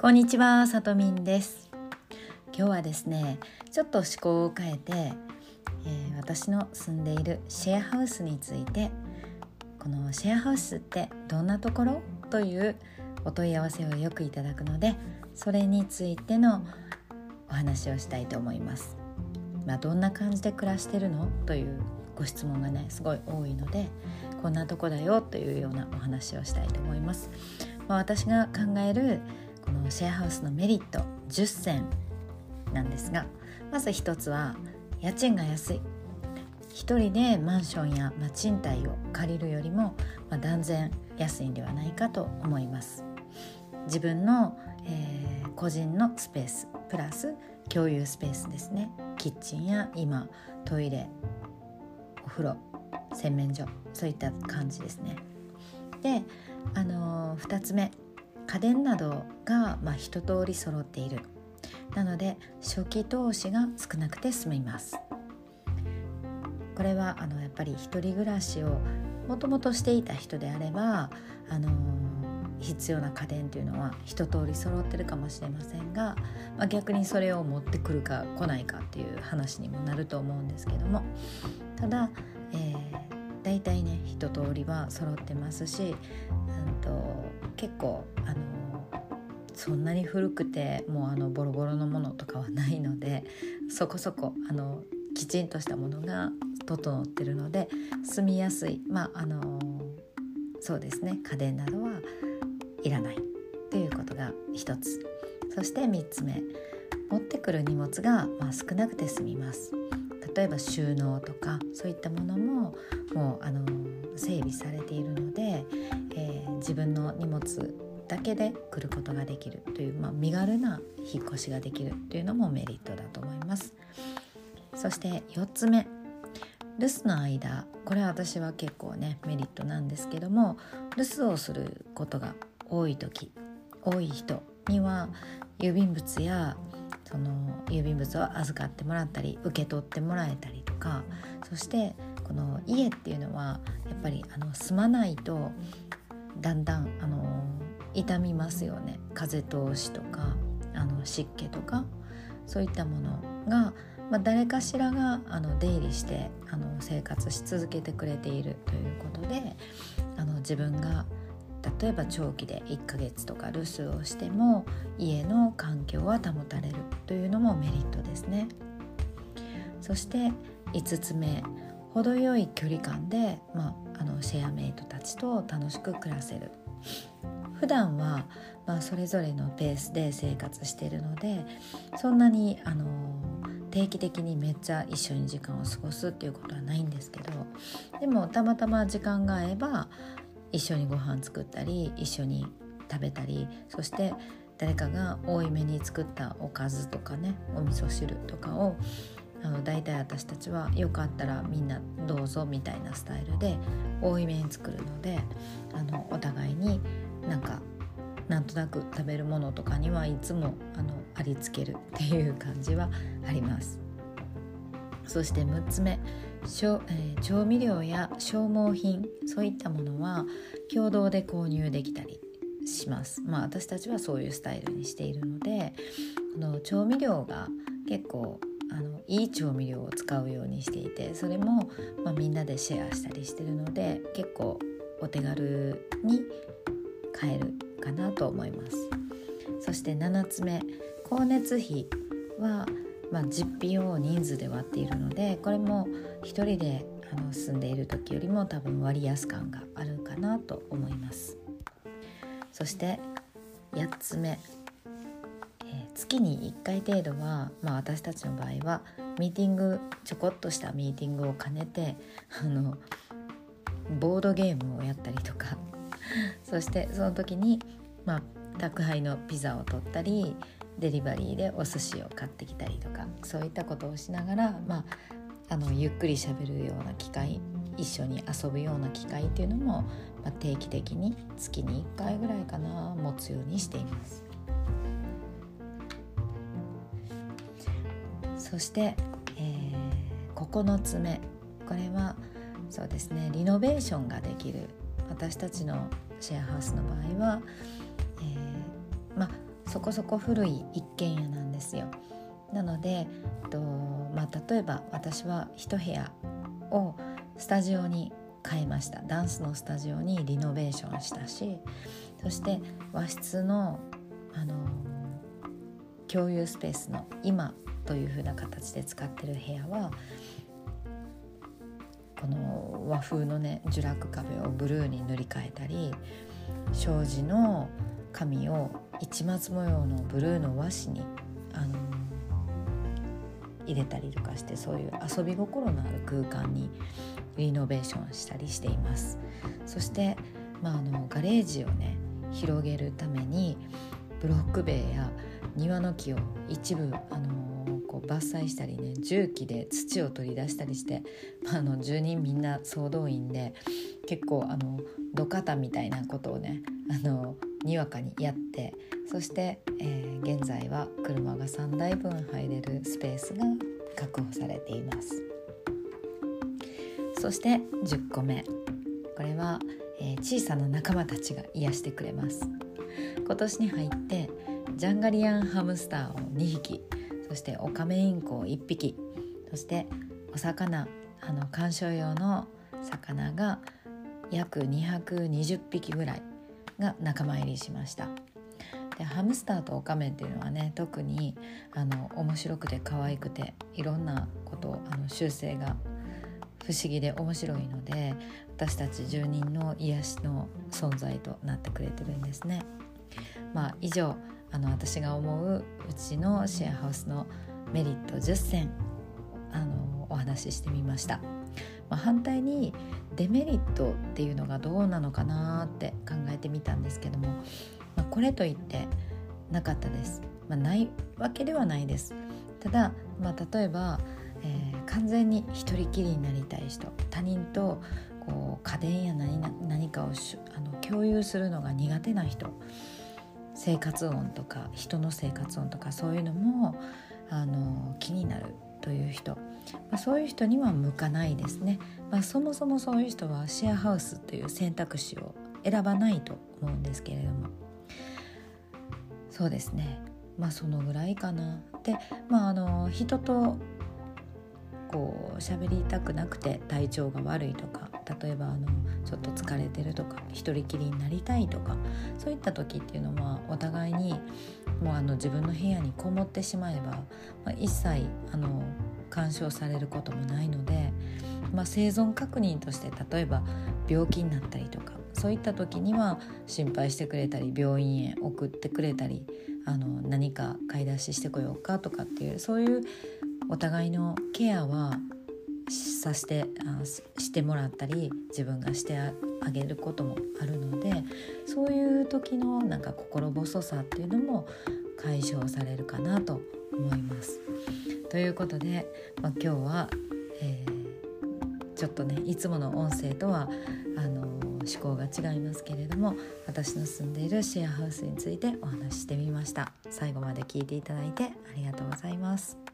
こんにちは、さとみんです。今日はですねちょっと思考を変えて、えー、私の住んでいるシェアハウスについてこのシェアハウスってどんなところ？というお問い合わせをよくいただくのでそれについてのお話をしたいと思います。まあ、どんな感じで暮らしてるの？というご質問がねすごい多いのでこんなとこだよ？というようなお話をしたいと思います。まあ、私が考えるこのシェアハウスのメリット10選なんですがまず1つは家賃が安い。1人でマンションや、ま賃貸を借りるよりも、まあ、断然安いんではないかと思います。自分の、えー、個人のスペースプラス共有スペースですね。キッチンや今トイレお風呂洗面所そういった感じですね。であのー、2つ目家電などが、まあ、一通り揃っている。なので初期投資が少なくて済みます。これはあのやっぱり一人暮らしをもともとしていた人であればあの必要な家電というのは一通り揃ってるかもしれませんが、まあ、逆にそれを持ってくるか来ないかっていう話にもなると思うんですけども。ただ、えー、大体ね一通りは揃ってますし、うんと、結構あのそんなに古くてもうあのボロボロのものとかはないのでそこそこあのきちんとしたものが整ってるので住みやすいまああのそうですね家電などはいらないということが一つ。そして3つ目。持ってくる荷物がまあ少なくて済みます。例えば収納とかそういったものももうあの整備されているので、えー、自分の荷物だけで来ることができるという、まあ、身軽な引っ越しができるというのもメリットだと思います。そして4つ目。留守の間。これは私は結構ねメリットなんですけども留守をすることが多い時多い人には郵便物やその郵便物を預かってもらったり受け取ってもらえたりとかそしてこの家っていうのはやっぱりあの住まないとだんだんあの傷みますよね。風通しとかあの湿気とかそういったものが、まあ、誰かしらがあの出入りしてあの生活し続けてくれているということであの自分が例えば長期で1ヶ月とか留守をしても家の環境は保たれるというのもメリットですね。そして5つ目程よい距離感で、まあ、あのシェアメイトたちと楽しく暮らせる。普段はまあそれぞれのペースで生活しているのでそんなにあの定期的にめっちゃ一緒に時間を過ごすっていうことはないんですけどでもたまたま時間が合えば一緒にご飯作ったり一緒に食べたりそして誰かが多いめに作ったおかずとかねお味噌汁とかをあの大体私たちはよかったらみんなどうぞみたいなスタイルで多いめに作るのであのお互いになんかなんとなく食べるものとかにはいつもあのありつけるっていう感じはあります。そして6つ目調,、えー、調味料や消耗品そういったものは共同で購入できたりします。まあ私たちはそういうスタイルにしているのでこの調味料が結構あのいい調味料を使うようにしていてそれも、まあ、みんなでシェアしたりしてるので結構お手軽に買えるかなと思います。そして7つ目光熱費はまあ、実費を人数で割っているのでこれも1人であの住んでいる時よりも多分割安感があるかなと思います。そして8つ目、えー、月に1回程度は、まあ、私たちの場合はミーティングちょこっとしたミーティングを兼ねてあのボードゲームをやったりとか。そしてその時に、まあ、宅配のピザを取ったりデリバリーでお寿司を買ってきたりとかそういったことをしながら、まあ、あのゆっくりしゃべるような機会一緒に遊ぶような機会っていうのも、まあ、定期的に月に1回ぐらいかな持つようにしています。そして、えー、9つ目これはそうですねリノベーションができる私たちのシェアハウスの場合は、えー、まあそこそこ古い一軒家なんですよ。なので、とまあ、例えば私は一部屋をスタジオに変えましたダンスのスタジオにリノベーションしたしそして和室の、あの共有スペースの今というふうな形で使ってる部屋はこの和風のねジュラック壁をブルーに塗り替えたり障子の紙を市松模様のブルーの和紙にあの入れたりとかしてそういう遊び心のある空間にリノベーションしたりしています。そして、まあ、あのガレージをね広げるためにブロック塀や庭の木を一部あのこう伐採したりね重機で土を取り出したりして、まあ、あの住人みんな総動員で結構あの土方みたいなことをねあのにわかにやってそして、えー、現在は車が3台分入れるスペースが確保されています。そして10個目。これは、えー、小さな仲間たちが癒してくれます。今年に入ってジャンガリアンハムスターを2匹そしてオカメインコを1匹そしてお魚あの観賞用の魚が約220匹ぐらいが仲間入りしましたでハムスターとオカメっていうのはね特にあの面白くて可愛くていろんなことあの習性が不思議で面白いので私たち住人の癒しの存在となってくれてるんですね。まあ、以上あの私が思ううちのシェアハウスのメリット10選あのお話ししてみました。まあ、反対にデメリットっていうのがどうなのかなって考えてみたんですけども、まあ、これといってなかったです、まあ、ないわけではないです。ただ、まあ、例えば、えー、完全に一人きりになりたい人他人とこう家電や何何かをあの共有するのが苦手な人生活音とか人の生活音とかそういうのもあの気になる。という人、まあ、そういう人には向かないですね、まあ、そもそもそういう人はシェアハウスという選択肢を選ばないと思うんですけれども。そうですね。まあそのぐらいかな。でまああの人とこう喋りたくなくて体調が悪いとか例えばあのちょっと疲れてるとか一人きりになりたいとかそういった時っていうのはお互いにもうあの自分の部屋にこもってしまえば、まあ、一切あの干渉されることもないので、まあ、生存確認として例えば病気になったりとかそういった時には心配してくれたり病院へ送ってくれたりあの何か買い出ししてこようかとかっていうそういうお互いのケアはさしてあしてもらったり自分がしてあげることもあるのでそういう時のなんか心細さっていうのも解消されるかなと思います。ということで、まあ、今日は、えー、ちょっとねいつもの音声とはあの思考が違いますけれども私の住んでいるシェアハウスについてお話ししてみました。最後まで聞いていただいてありがとうございます。